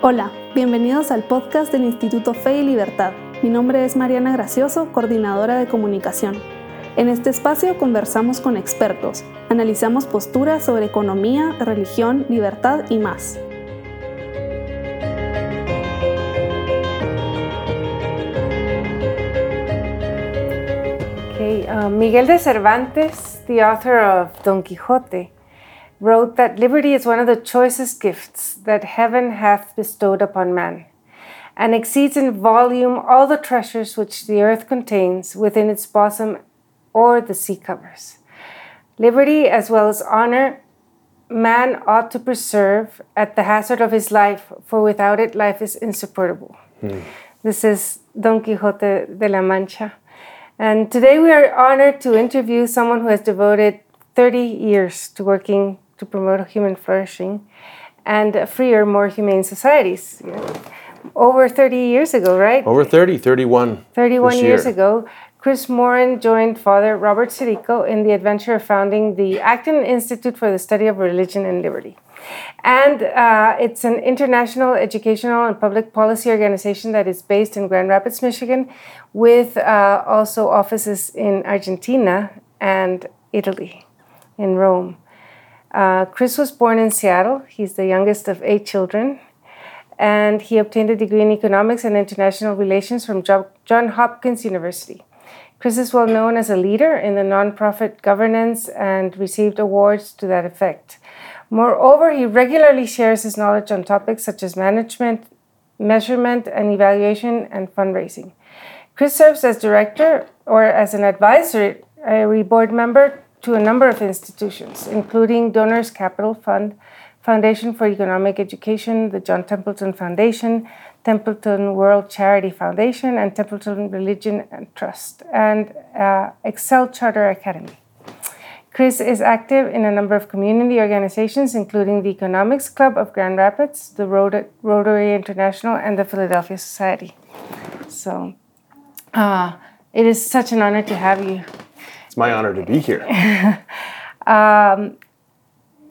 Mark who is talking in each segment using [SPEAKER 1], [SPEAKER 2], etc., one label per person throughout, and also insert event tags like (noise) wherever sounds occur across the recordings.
[SPEAKER 1] Hola, bienvenidos al podcast del Instituto Fe y Libertad. Mi nombre es Mariana Gracioso, coordinadora de comunicación. En este espacio conversamos con expertos, analizamos posturas sobre economía, religión, libertad y más.
[SPEAKER 2] Okay, uh, Miguel de Cervantes, the author of Don Quixote, wrote that liberty is one of the choicest gifts that heaven hath bestowed upon man, and exceeds in volume all the treasures which the earth contains within its bosom or the sea covers. Liberty, as well as honor, man ought to preserve at the hazard of his life, for without it, life is insupportable. Hmm. This is Don Quixote de la Mancha. And today we are honored to interview someone who has devoted 30 years to working to promote human flourishing and freer, more humane societies. Over 30 years ago, right?
[SPEAKER 3] Over 30, 31.
[SPEAKER 2] 31 years year. ago, Kris Mauren joined Father Robert Sirico in the adventure of founding the Acton Institute for the Study of Religion and Liberty. And uh, it's an international educational and public policy organization that is based in Grand Rapids, Michigan, with uh, also offices in Argentina and Italy, in Rome. Uh, Kris was born in Seattle. He's the youngest of eight children. And he obtained a degree in economics and international relations from John Hopkins University. Kris is well known as a leader in the nonprofit governance and received awards to that effect. Moreover, he regularly shares his knowledge on topics such as management, measurement, and evaluation and fundraising. Kris serves as director or as an advisory board member to a number of institutions, including Donors Capital Fund, Foundation for Economic Education, the John Templeton Foundation, Templeton World Charity Foundation, and Templeton Religion and Trust, and uh, Excel Charter Academy. Kris is active in a number of community organizations, including the Economics Club of Grand Rapids, the Rotary International, and the Philadelphia Society. So, uh, it is such an honor to have you
[SPEAKER 3] my honor to be here. (laughs)
[SPEAKER 2] um,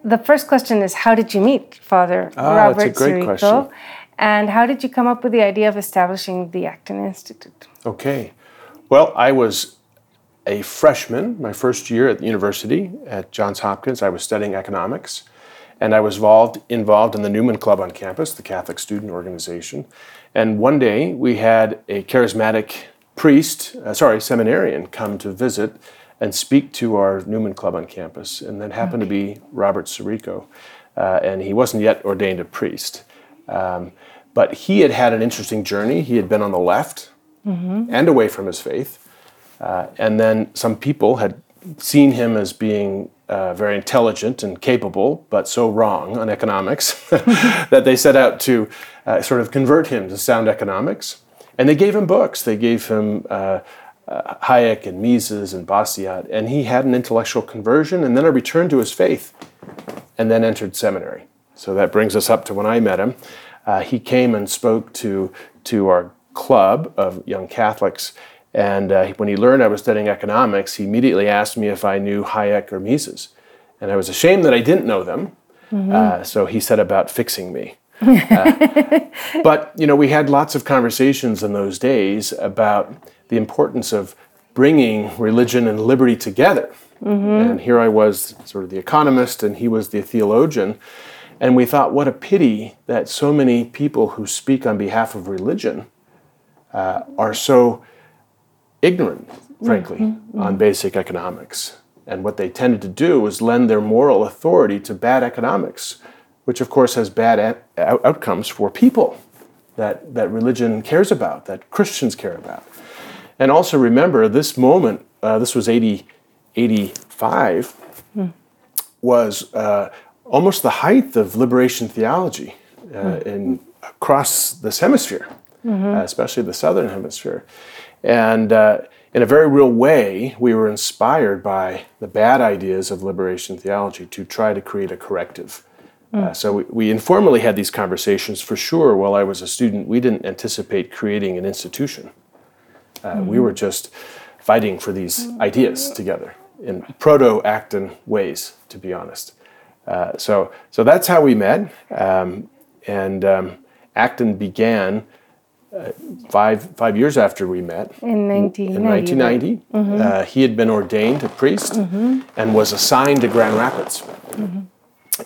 [SPEAKER 2] the first question is How did you meet Father
[SPEAKER 3] oh,
[SPEAKER 2] Robert
[SPEAKER 3] that's a great
[SPEAKER 2] Sirico?
[SPEAKER 3] question.
[SPEAKER 2] And how did you come up with the idea of establishing the Acton Institute?
[SPEAKER 3] Okay. Well, I was a freshman my first year at the university at Johns Hopkins. I was studying economics, and I was involved, involved in the Newman Club on campus, the Catholic student organization. And one day we had a charismatic priest, uh, sorry, seminarian, come to visit and speak to our Newman Club on campus, and then happened okay. to be Robert Sirico, uh, and he wasn't yet ordained a priest. Um, but he had had an interesting journey. He had been on the left mm-hmm. and away from his faith. Uh, and then some people had seen him as being uh, very intelligent and capable, but so wrong on economics (laughs) that they set out to uh, sort of convert him to sound economics. And they gave him books. They gave him uh, uh, Hayek and Mises and Bastiat, and he had an intellectual conversion and then a return to his faith, and then entered seminary. So that brings us up to when I met him. Uh, he came and spoke to to our club of young Catholics, and uh, when he learned I was studying economics, he immediately asked me if I knew Hayek or Mises, and I was ashamed that I didn't know them. Mm-hmm. Uh, so he set about fixing me. Uh, but you know, we had lots of conversations in those days about the importance of bringing religion and liberty together. Mm-hmm. And here I was, sort of the economist, and he was the theologian. And we thought, what a pity that so many people who speak on behalf of religion uh, are so ignorant, frankly, mm-hmm. on basic economics. And what they tended to do was lend their moral authority to bad economics, which of course has bad a- outcomes for people that, that religion cares about, that Christians care about. And also remember, this moment, uh, this was 80, 85, mm. was uh, almost the height of liberation theology uh, mm. in, across this hemisphere, mm-hmm. especially the southern hemisphere. And uh, in a very real way, we were inspired by the bad ideas of liberation theology to try to create a corrective. Uh, mm. so we, we, informally had these conversations for sure while I was a student. We didn't anticipate creating an institution. Uh, mm-hmm. We were just fighting for these ideas together in proto Acton ways, to be honest. Uh, so, so that's how we met. Um, and um, Acton began uh, five five years after we met
[SPEAKER 2] In 1990.
[SPEAKER 3] in 1990. Uh, he had been ordained a priest and was assigned to Grand Rapids.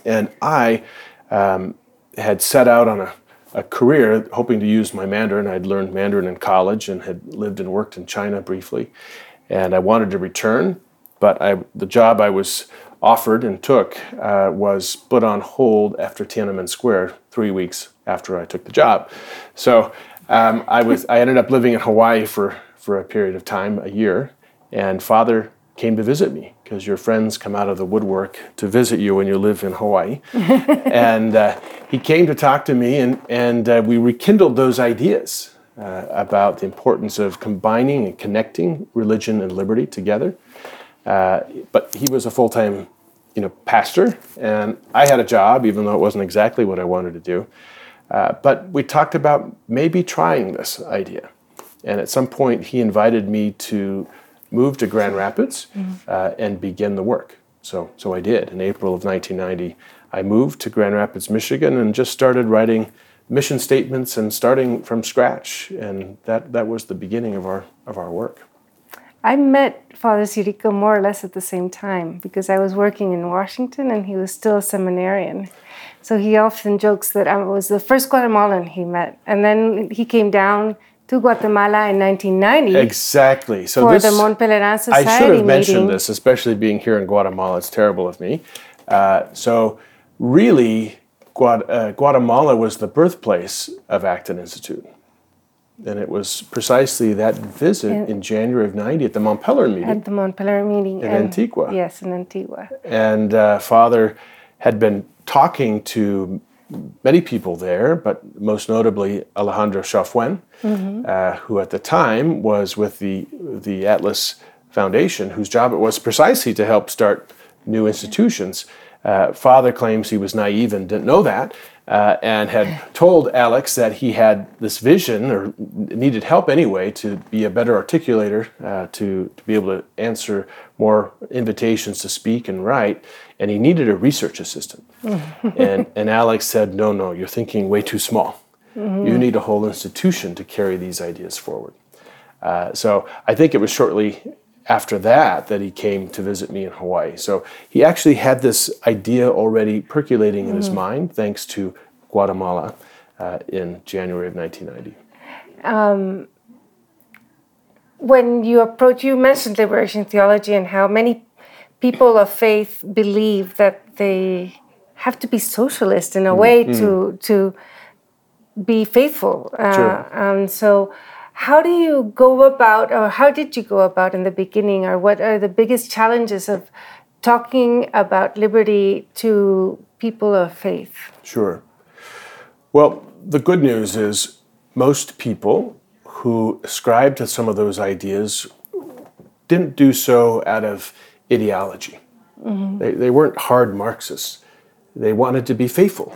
[SPEAKER 3] And I um, had set out on a, a career hoping to use my Mandarin. I'd learned Mandarin in college and had lived and worked in China briefly. And I wanted to return, but I, the job I was offered and took uh, was put on hold after Tiananmen Square three weeks after I took the job. So um, I was I ended up living in Hawaii for for a period of time, a year, and Father came to visit me because your friends come out of the woodwork to visit you when you live in Hawaii, (laughs) and uh, he came to talk to me, and and uh, we rekindled those ideas uh, about the importance of combining and connecting religion and liberty together. Uh, but he was a full time, you know, pastor, and I had a job, even though it wasn't exactly what I wanted to do. Uh, but we talked about maybe trying this idea, and at some point he invited me to move to Grand Rapids uh, and begin the work. So, so I did. In April of 1990, I moved to Grand Rapids, Michigan, and just started writing mission statements and starting from scratch. And that, that was the beginning of our, of our work.
[SPEAKER 2] I met Father Sirico more or less at the same time because I was working in Washington and he was still a seminarian. So he often jokes that I was the first Guatemalan he met. And then he came down to Guatemala in 1990
[SPEAKER 3] Exactly. So
[SPEAKER 2] for
[SPEAKER 3] this,
[SPEAKER 2] the Society
[SPEAKER 3] I should have mentioned
[SPEAKER 2] meeting.
[SPEAKER 3] this, especially being here in Guatemala. It's terrible of me. Uh, so, really, Guat- uh, Guatemala was the birthplace of Acton Institute. And it was precisely that visit in January of 90 at the Mont Pelerin meeting.
[SPEAKER 2] At the Mont Pelerin meeting.
[SPEAKER 3] In Antigua.
[SPEAKER 2] Yes, in Antigua.
[SPEAKER 3] And uh, Father had been talking to many people there, but most notably Alejandro Chafuen, uh, who at the time was with the, the Atlas Foundation, whose job it was precisely to help start new institutions. Uh, Father claims he was naive and didn't know that, uh, and had (sighs) told Alex that he had this vision or needed help anyway to be a better articulator, uh, to, to be able to answer more invitations to speak and write, and he needed a research assistant. (laughs) and, and Alex said, No, no, you're thinking way too small. You need a whole institution to carry these ideas forward. Uh, so I think it was shortly after that that he came to visit me in Hawaii. So he actually had this idea already percolating in his mind, thanks to Guatemala uh, in January of 1990.
[SPEAKER 2] when you approach, you mentioned liberation theology and how many people of faith believe that they have to be socialist in a way to to be faithful. Uh,
[SPEAKER 3] Sure.
[SPEAKER 2] um, so, how do you go about, or how did you go about in the beginning, or what are the biggest challenges of talking about liberty to people of faith?
[SPEAKER 3] Sure. Well, the good news is most people who ascribe to some of those ideas didn't do so out of ideology. Mm-hmm. They, they weren't hard Marxists. They wanted to be faithful,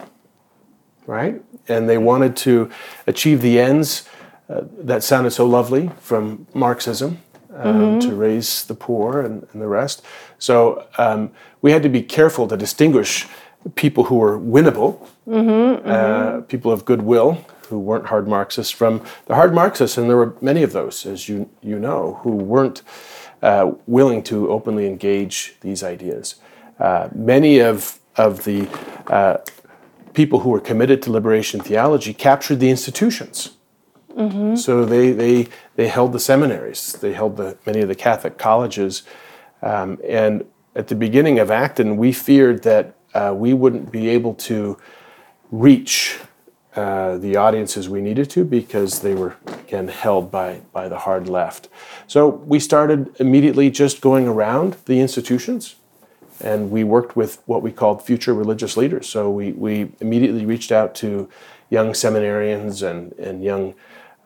[SPEAKER 3] right? And they wanted to achieve the ends uh, that sounded so lovely from Marxism um, to raise the poor and, and the rest. So um, we had to be careful to distinguish people who were winnable, uh, people of goodwill who weren't hard Marxists from the hard Marxists, and there were many of those, as you you know, who weren't uh, willing to openly engage these ideas. Uh, many of of the uh, people who were committed to liberation theology captured the institutions. So they, they, they held the seminaries, they held the, many of the Catholic colleges. Um, and at the beginning of Acton, we feared that uh, we wouldn't be able to reach uh, the audiences we needed to because they were, again, held by, by the hard left. So we started immediately just going around the institutions and we worked with what we called future religious leaders. So we, we immediately reached out to young seminarians and, and young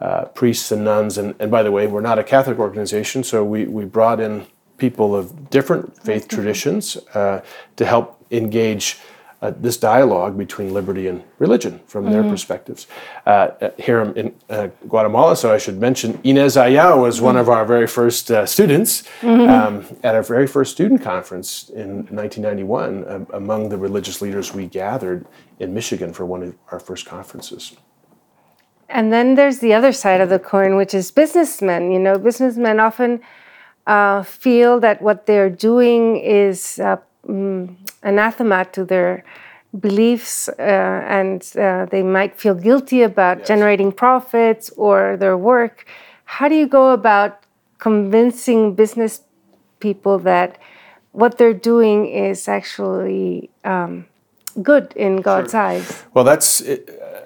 [SPEAKER 3] uh, priests and nuns. And, and by the way, we're not a Catholic organization, so we, we brought in people of different faith traditions uh, to help engage uh, this dialogue between liberty and religion from their perspectives. Uh, here in uh, Guatemala, so I should mention, Inez Ayau was one of our very first uh, students um, at our very first student conference in 1991 um, among the religious leaders we gathered in Michigan for one of our first conferences.
[SPEAKER 2] And then there's the other side of the coin, which is businessmen. You know, businessmen often uh, feel that what they're doing is uh, mm, anathema to their beliefs, uh, and uh, they might feel guilty about yes. generating profits or their work. How do you go about convincing business people that what they're doing is actually um, good in God's sure. eyes?
[SPEAKER 3] Well, that's uh,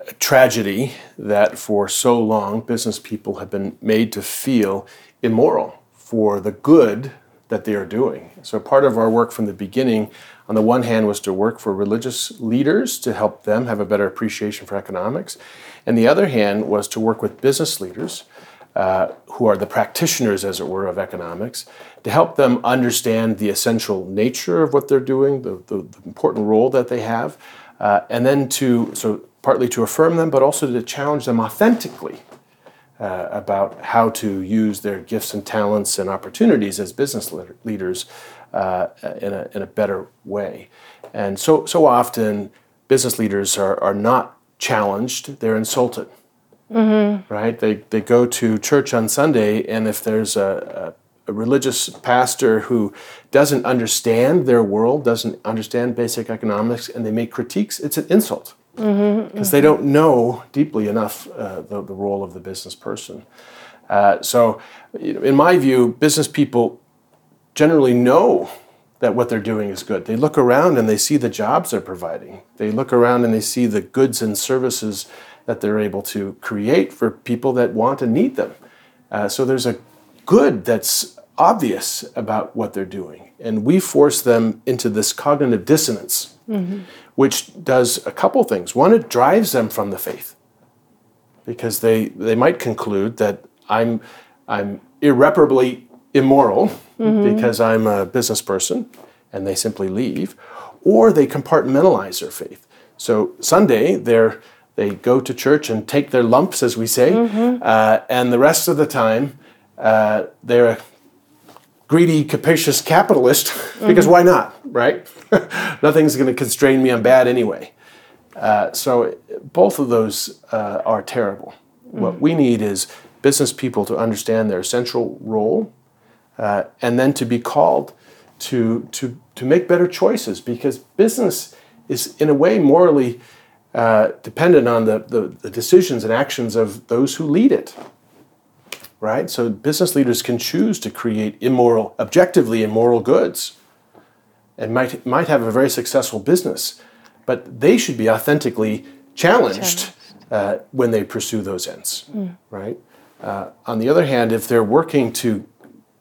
[SPEAKER 3] a tragedy that for so long business people have been made to feel immoral for the good that they are doing. So, part of our work from the beginning, on the one hand, was to work for religious leaders to help them have a better appreciation for economics. And the other hand was to work with business leaders uh, who are the practitioners, as it were, of economics, to help them understand the essential nature of what they're doing, the, the, the important role that they have, uh, and then to, so partly to affirm them, but also to challenge them authentically uh, about how to use their gifts and talents and opportunities as business leaders uh, in, a, in a better way. And so, so often, business leaders are, are not challenged, they're insulted. Mm-hmm. Right? They, they go to church on Sunday, and if there's a, a, a religious pastor who doesn't understand their world, doesn't understand basic economics, and they make critiques, it's an insult because mm-hmm, mm-hmm. they don't know deeply enough uh, the, the role of the business person. Uh, so, you know, in my view, business people generally know that what they're doing is good. They look around and they see the jobs they're providing. They look around and they see the goods and services that they're able to create for people that want and need them. Uh, so there's a good that's obvious about what they're doing. And we force them into this cognitive dissonance, mm-hmm. which does a couple things. One, it drives them from the faith because they, they might conclude that I'm, I'm irreparably immoral mm-hmm. because I'm a business person and they simply leave, or they compartmentalize their faith. So Sunday, they're they go to church and take their lumps, as we say, mm-hmm. uh, and the rest of the time uh, they're a greedy, capacious capitalist (laughs) because mm-hmm. why not, right? (laughs) Nothing's going to constrain me. I'm bad anyway. Uh, so both of those uh, are terrible. Mm-hmm. What we need is business people to understand their central role uh, and then to be called to, to, to make better choices because business is, in a way, morally uh, dependent on the, the, the, decisions and actions of those who lead it. Right? So business leaders can choose to create immoral, objectively immoral goods and might, might have a very successful business, but they should be authentically challenged uh, when they pursue those ends. Mm. Right? Uh, on the other hand, if they're working to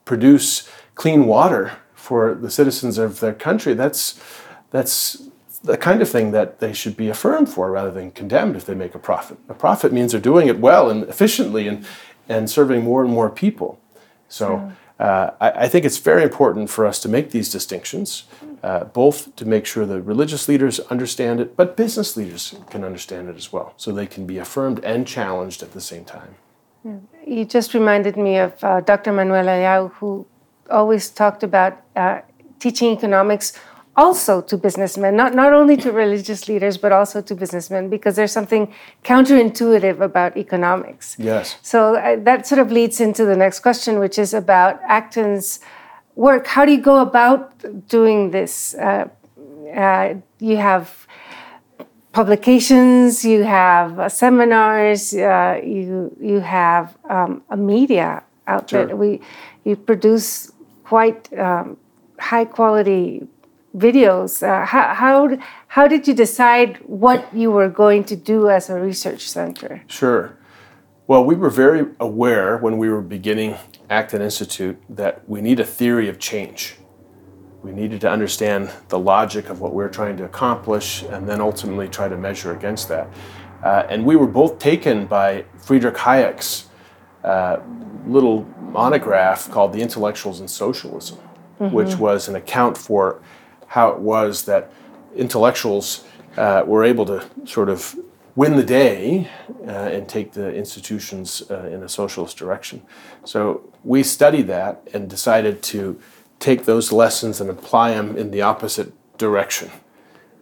[SPEAKER 3] produce clean water for the citizens of their country, that's, that's the kind of thing that they should be affirmed for rather than condemned if they make a profit. A profit means they're doing it well and efficiently and, and serving more and more people. So uh, I, I, think it's very important for us to make these distinctions, uh, both to make sure the religious leaders understand it, but business leaders can understand it as well, so they can be affirmed and challenged at the same time.
[SPEAKER 2] Yeah. You just reminded me of uh, Dr. Manuel Ayau, who always talked about uh, teaching economics also to businessmen, not, not only to religious leaders, but also to businessmen, because there's something counterintuitive about economics.
[SPEAKER 3] Yes.
[SPEAKER 2] So uh, that sort of leads into the next question, which is about Acton's work. How do you go about doing this? Uh, uh, you have publications, you have uh, seminars, uh, you you have um, a media outlet. Sure. We you produce quite um, high quality videos. Uh, how, how, how did you decide what you were going to do as a research center?
[SPEAKER 3] Sure. Well, we were very aware when we were beginning Acton Institute that we need a theory of change. We needed to understand the logic of what we we're trying to accomplish and then ultimately try to measure against that. Uh, and we were both taken by Friedrich Hayek's uh, little monograph called The Intellectuals and Socialism, mm-hmm. which was an account for how it was that intellectuals uh, were able to sort of win the day uh, and take the institutions uh, in a socialist direction. So we studied that and decided to take those lessons and apply them in the opposite direction.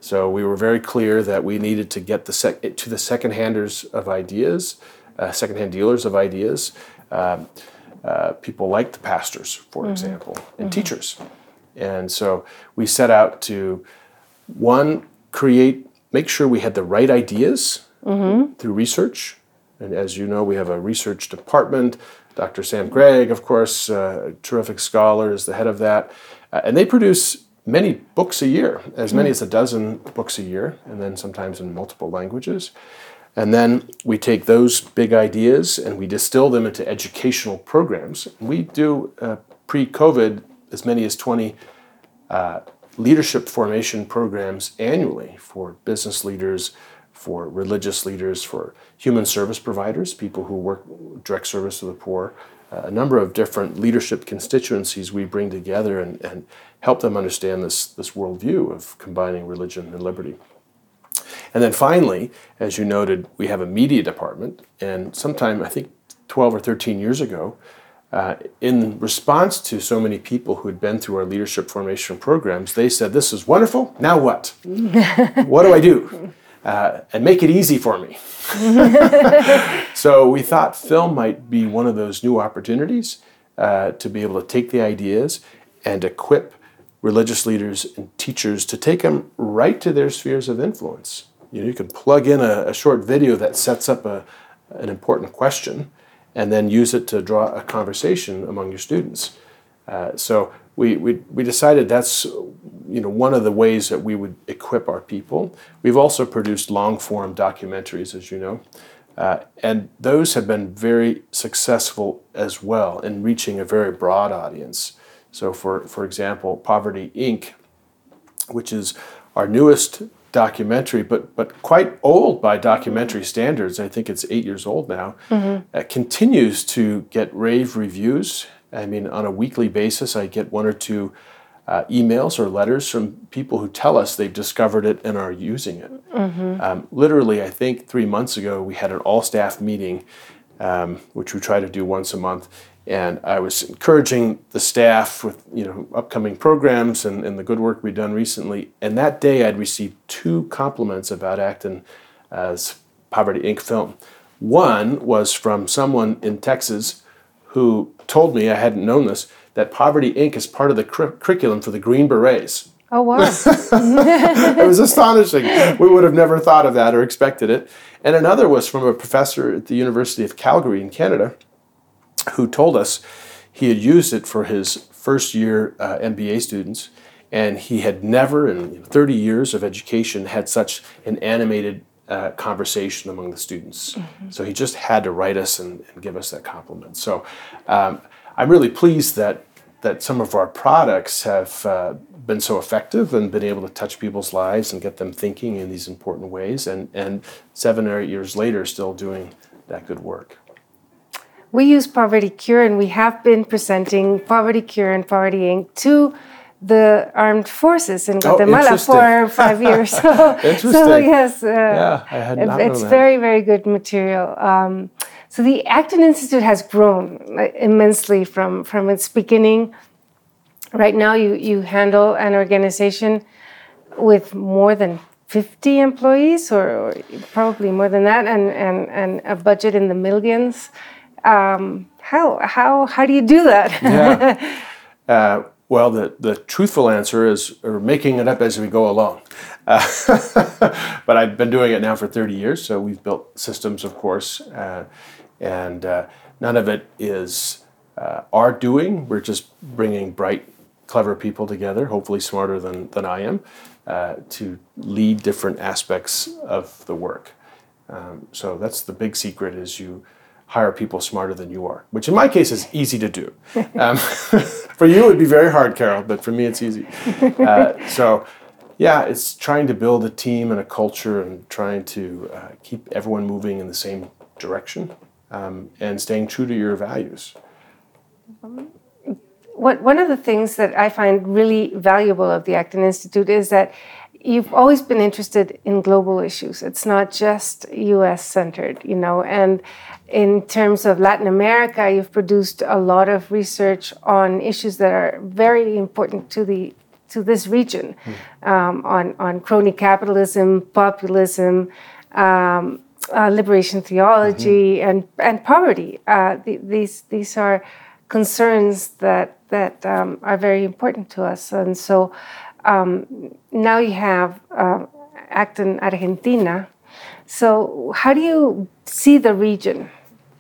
[SPEAKER 3] So we were very clear that we needed to get the sec- to the second handers of ideas uh, secondhand dealers of ideas. Um, uh, people like the pastors, for mm-hmm. example, and mm-hmm. teachers. And so we set out to, one, create, make sure we had the right ideas mm-hmm. through research. And as you know, we have a research department. Dr. Sam Gregg, of course, a terrific scholar, is the head of that. Uh, and they produce many books a year, as many mm. as a dozen books a year, and then sometimes in multiple languages. And then we take those big ideas and we distill them into educational programs. We do uh, pre COVID as many as 20 uh, leadership formation programs annually for business leaders, for religious leaders, for human service providers, people who work direct service to the poor, uh, a number of different leadership constituencies we bring together and, and help them understand this, this worldview of combining religion and liberty. And then finally, as you noted, we have a media department, and sometime, I think 12 or 13 years ago, uh, in response to so many people who had been through our leadership formation programs, they said, This is wonderful. Now what? (laughs) what do I do? Uh, and make it easy for me. (laughs) so we thought film might be one of those new opportunities uh, to be able to take the ideas and equip religious leaders and teachers to take them right to their spheres of influence. You know, you can plug in a, a short video that sets up a, an important question and then use it to draw a conversation among your students. Uh, so we, we, we decided that's you know one of the ways that we would equip our people. We've also produced long form documentaries, as you know, uh, and those have been very successful as well in reaching a very broad audience. So, for, for example, Poverty Inc., which is our newest documentary, but but quite old by documentary standards. I think it's eight years old now. Mm-hmm. Uh, continues to get rave reviews. I mean, on a weekly basis, I get one or two uh, emails or letters from people who tell us they've discovered it and are using it. Mm-hmm. Um, literally, I think three months ago, we had an all staff meeting, um, which we try to do once a month and I was encouraging the staff with you know upcoming programs and, and the good work we'd done recently. And that day, I'd received two compliments about Acton as Poverty Inc. film. One was from someone in Texas who told me I hadn't known this that Poverty Inc. is part of the cur- curriculum for the Green Berets.
[SPEAKER 2] Oh wow! (laughs)
[SPEAKER 3] it was astonishing. We would have never thought of that or expected it. And another was from a professor at the University of Calgary in Canada who told us he had used it for his first year uh, MBA students, and he had never, in 30 years of education, had such an animated uh, conversation among the students. Mm-hmm. So he just had to write us and, and give us that compliment. So um, I'm really pleased that that some of our products have uh, been so effective and been able to touch people's lives and get them thinking in these important ways, and and seven or eight years later, still doing that good work
[SPEAKER 2] we use Poverty Cure and we have been presenting Poverty Cure and Poverty Inc. to the armed forces in oh, Guatemala oh, for five (laughs) years. (laughs)
[SPEAKER 3] So,
[SPEAKER 2] so yes, uh,
[SPEAKER 3] yeah, I had not
[SPEAKER 2] it's very, very good material. Um, so the Acton Institute has grown immensely from, from its beginning. Right now, you, you handle an organization with more than 50 employees, or, or probably more than that, and, and, and a budget in the millions. Um, how how how do you do that? (laughs)
[SPEAKER 3] yeah. (laughs) Uh, well, the, the truthful answer is we're making it up as we go along. Uh, (laughs) but I've been doing it now for 30 years, so we've built systems, of course, uh, and uh, none of it is uh, our doing. We're just bringing bright, clever people together, hopefully smarter than, than I am, uh, to lead different aspects of the work. Um, so that's the big secret is you hire people smarter than you are, which in my case is easy to do. Um, (laughs) for you, it would be very hard, Carol, but for me, it's easy. Uh, so, yeah, it's trying to build a team and a culture and trying to uh, keep everyone moving in the same direction um, and staying true to your values.
[SPEAKER 2] What, one of the things that I find really valuable of the Acton Institute is that you've always been interested in global issues. It's not just US centered, you know. And in terms of Latin America, you've produced a lot of research on issues that are very important to the to this region, mm. um, on on crony capitalism, populism, um, uh, liberation theology mm-hmm. and and poverty. Uh, th- these these are concerns that that um, are very important to us, and so um, now you have uh, Acton Argentina. So how do you see the region?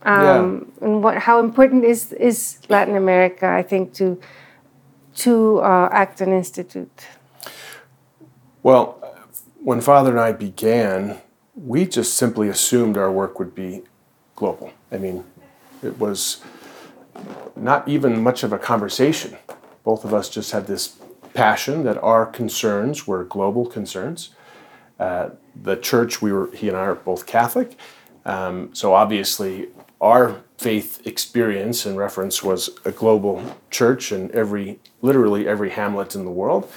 [SPEAKER 2] Um, yeah. And what how important is is Latin America? I think to to uh, Acton Institute.
[SPEAKER 3] Well, when Father and I began we just simply assumed our work would be global. I mean, it was not even much of a conversation. Both of us just had this passion that our concerns were global concerns. Uh, the church, we were, he and I are both Catholic, um, so obviously our faith experience and reference was a global church in every, literally every hamlet in the world.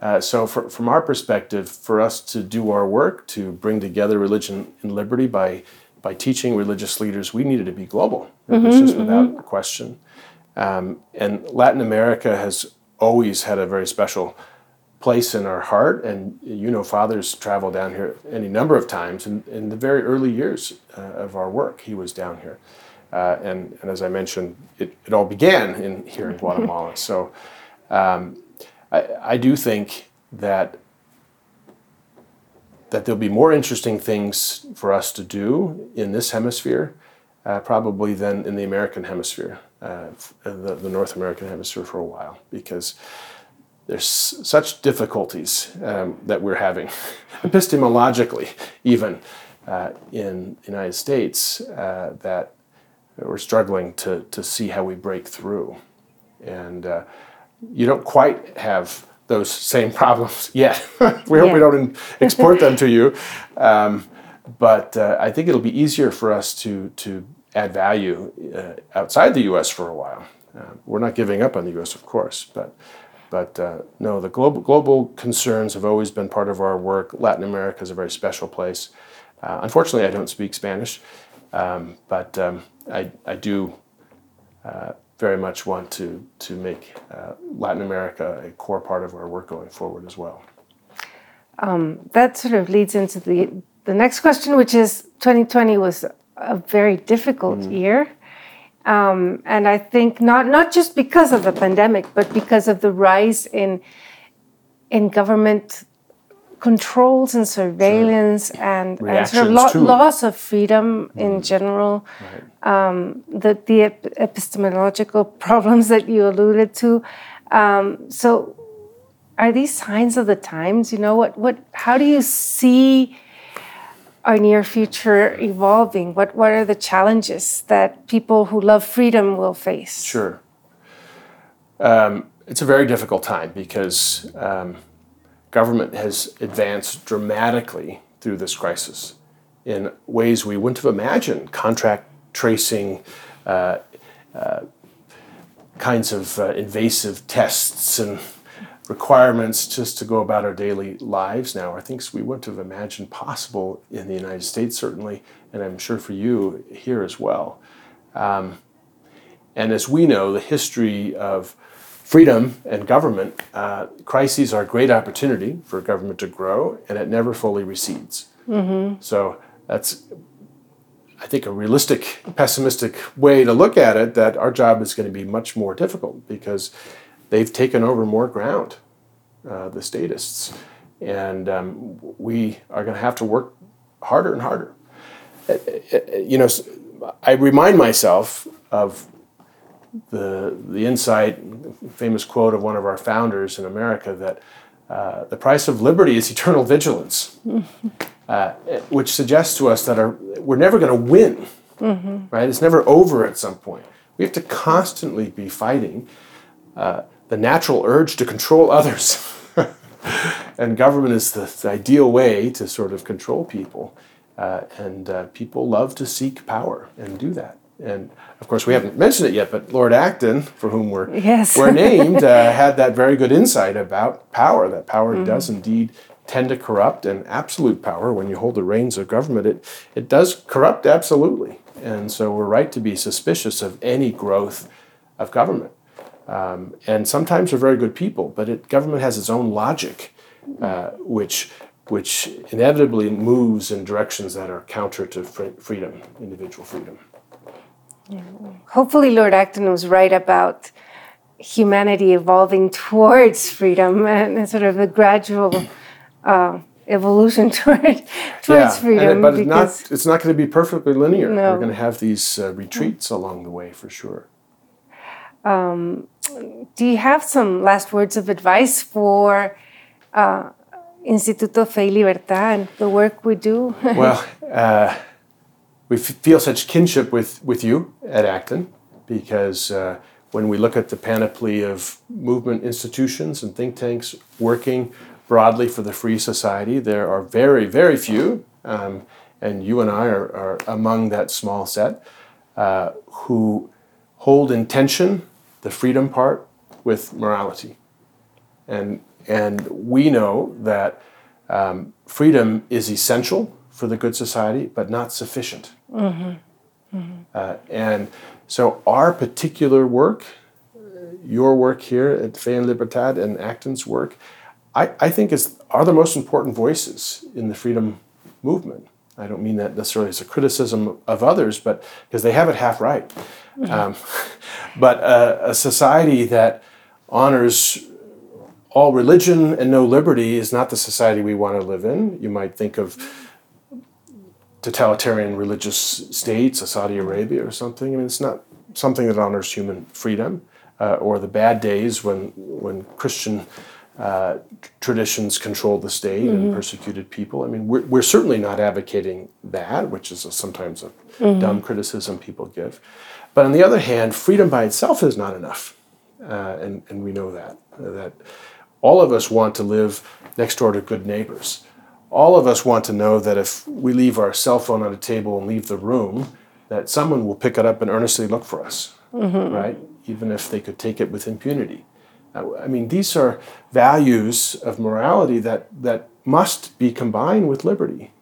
[SPEAKER 3] Uh, so, for, from our perspective, for us to do our work to bring together religion and liberty by by teaching religious leaders, we needed to be global. It mm-hmm, was just without mm-hmm. question. Um, and Latin America has always had a very special place in our heart. And you know, Father's traveled down here any number of times. In, in the very early years uh, of our work, he was down here. Uh, and, and as I mentioned, it, it all began in here in Guatemala. (laughs) So um, I, I do think that that there'll be more interesting things for us to do in this hemisphere, uh, probably than in the American hemisphere, uh, the, the, North American hemisphere for a while, because there's such difficulties um, that we're having, (laughs) epistemologically, even uh, in the United States, uh, that we're struggling to, to see how we break through. And uh, you don't quite have those same (laughs) problems yet. (laughs) we hope we don't export them to you. Um, but uh, I think it'll be easier for us to, to add value uh, outside the U.S. for a while. Uh, we're not giving up on the U.S., of course, but but uh, no, the global global concerns have always been part of our work. Latin America is a very special place. Uh, unfortunately, I don't speak Spanish, um, but um, I I do uh, very much want to, to make uh, Latin America a core part of our work going forward as well.
[SPEAKER 2] Um, that sort of leads into the, the next question, which is 2020 was a very difficult mm. year. Um, and I think not, not just because of the pandemic, but because of the rise in, in government controls and surveillance sure. and, and sort of lo- loss of freedom mm. in general, right. um, the, the ep- epistemological (laughs) problems that you alluded to. Um, so, are these signs of the times? You know, what, what, how do you see our near future evolving? What, what are the challenges that people who love freedom will face?
[SPEAKER 3] Sure. Um, it's a very difficult time because um, government has advanced dramatically through this crisis in ways we wouldn't have imagined contract tracing, uh, uh, kinds of uh, invasive tests and requirements just to go about our daily lives now are things we wouldn't have imagined possible in the United States, certainly, and I'm sure for you here as well. Um, and as we know, the history of freedom and government, uh, crises are a great opportunity for government to grow, and it never fully recedes. Mm-hmm. So that's, I think, a realistic, pessimistic way to look at it. That our job is going to be much more difficult because they've taken over more ground, uh, the statists, and um, we are going to have to work harder and harder. Uh, uh, you know, I remind myself of the, the insight, famous quote of one of our founders in America that uh, the price of liberty is eternal vigilance, uh, which suggests to us that our, we're never going to win, mm-hmm. right? It's never over at some point. We have to constantly be fighting uh, the natural urge to control others. (laughs) and government is the, the, ideal way to sort of control people. Uh, and uh, people love to seek power and do that. And of course, we haven't mentioned it yet, but Lord Acton, for whom we're, yes. we're (laughs) named, uh, had that very good insight about power, that power mm-hmm. does indeed tend to corrupt, and absolute power, when you hold the reins of government, it, it does corrupt absolutely. And so we're right to be suspicious of any growth of government. Um, and sometimes they're very good people, but it, government has its own logic, uh, which which inevitably moves in directions that are counter to fr- freedom, individual freedom.
[SPEAKER 2] Hopefully, Lord Acton was right about humanity evolving towards freedom and sort of a gradual uh, evolution (laughs) toward, towards
[SPEAKER 3] yeah,
[SPEAKER 2] freedom.
[SPEAKER 3] it- but it's not, it's not going to be perfectly linear.
[SPEAKER 2] No.
[SPEAKER 3] We're going to have these uh, retreats along the way for sure.
[SPEAKER 2] Do you have some last words of advice for uh, Instituto Fe y Libertad and the work we do? (laughs)
[SPEAKER 3] well, uh, we feel such kinship with, with you at Acton because uh, when we look at the panoply of movement institutions and think tanks working broadly for the free society, there are very, very few, um, and you and I are, are among that small set, uh, who hold in tension the freedom part with morality. And, and we know that um, freedom is essential for the good society, but not sufficient. Uh, and so our particular work, your work here at Fe and Libertad and Acton's work, I, I think is are the most important voices in the freedom movement. I don't mean that necessarily as a criticism of others, but because they have it half right. Um, (laughs) but uh, a society that honors all religion and no liberty is not the society we want to live in. You might think of totalitarian religious states, Saudi Arabia or something. I mean, it's not something that honors human freedom, uh, or the bad days when when Christian uh, traditions controlled the state and persecuted people. I mean, we're, we're certainly not advocating that, which is a, sometimes a dumb criticism people give. But on the other hand, freedom by itself is not enough, uh, and and we know that that all of us want to live next door to good neighbors all of us want to know that if we leave our cell phone on a table and leave the room, that someone will pick it up and earnestly look for us, right? Even if they could take it with impunity. I mean, these are values of morality that, that must be combined with liberty.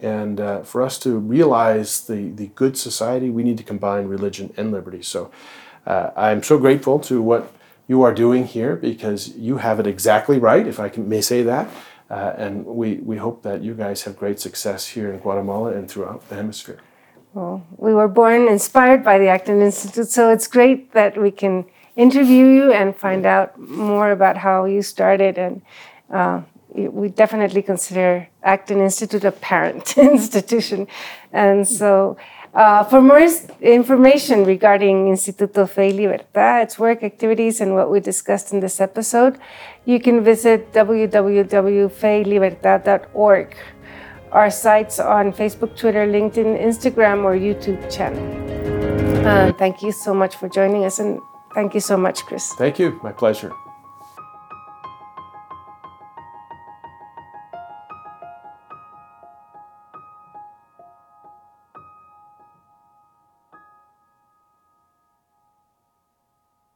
[SPEAKER 3] And uh, for us to realize the, the good society, we need to combine religion and liberty. So uh, I'm so grateful to what you are doing here because you have it exactly right, if I can, may say that. Uh, and we, we hope that you guys have great success here in Guatemala and throughout the hemisphere.
[SPEAKER 2] Well, we were born inspired by the Acton Institute, so it's great that we can interview you and find out more about how you started. And uh, we definitely consider Acton Institute a parent (laughs) institution. And so, uh, for more information regarding Instituto Fe y Libertad, its work, activities, and what we discussed in this episode, you can visit www.feylibertad.org our sites on Facebook, Twitter, LinkedIn, Instagram, or YouTube channel. Uh, thank you so much for joining us, and thank you so much, Kris.
[SPEAKER 3] Thank you. My pleasure.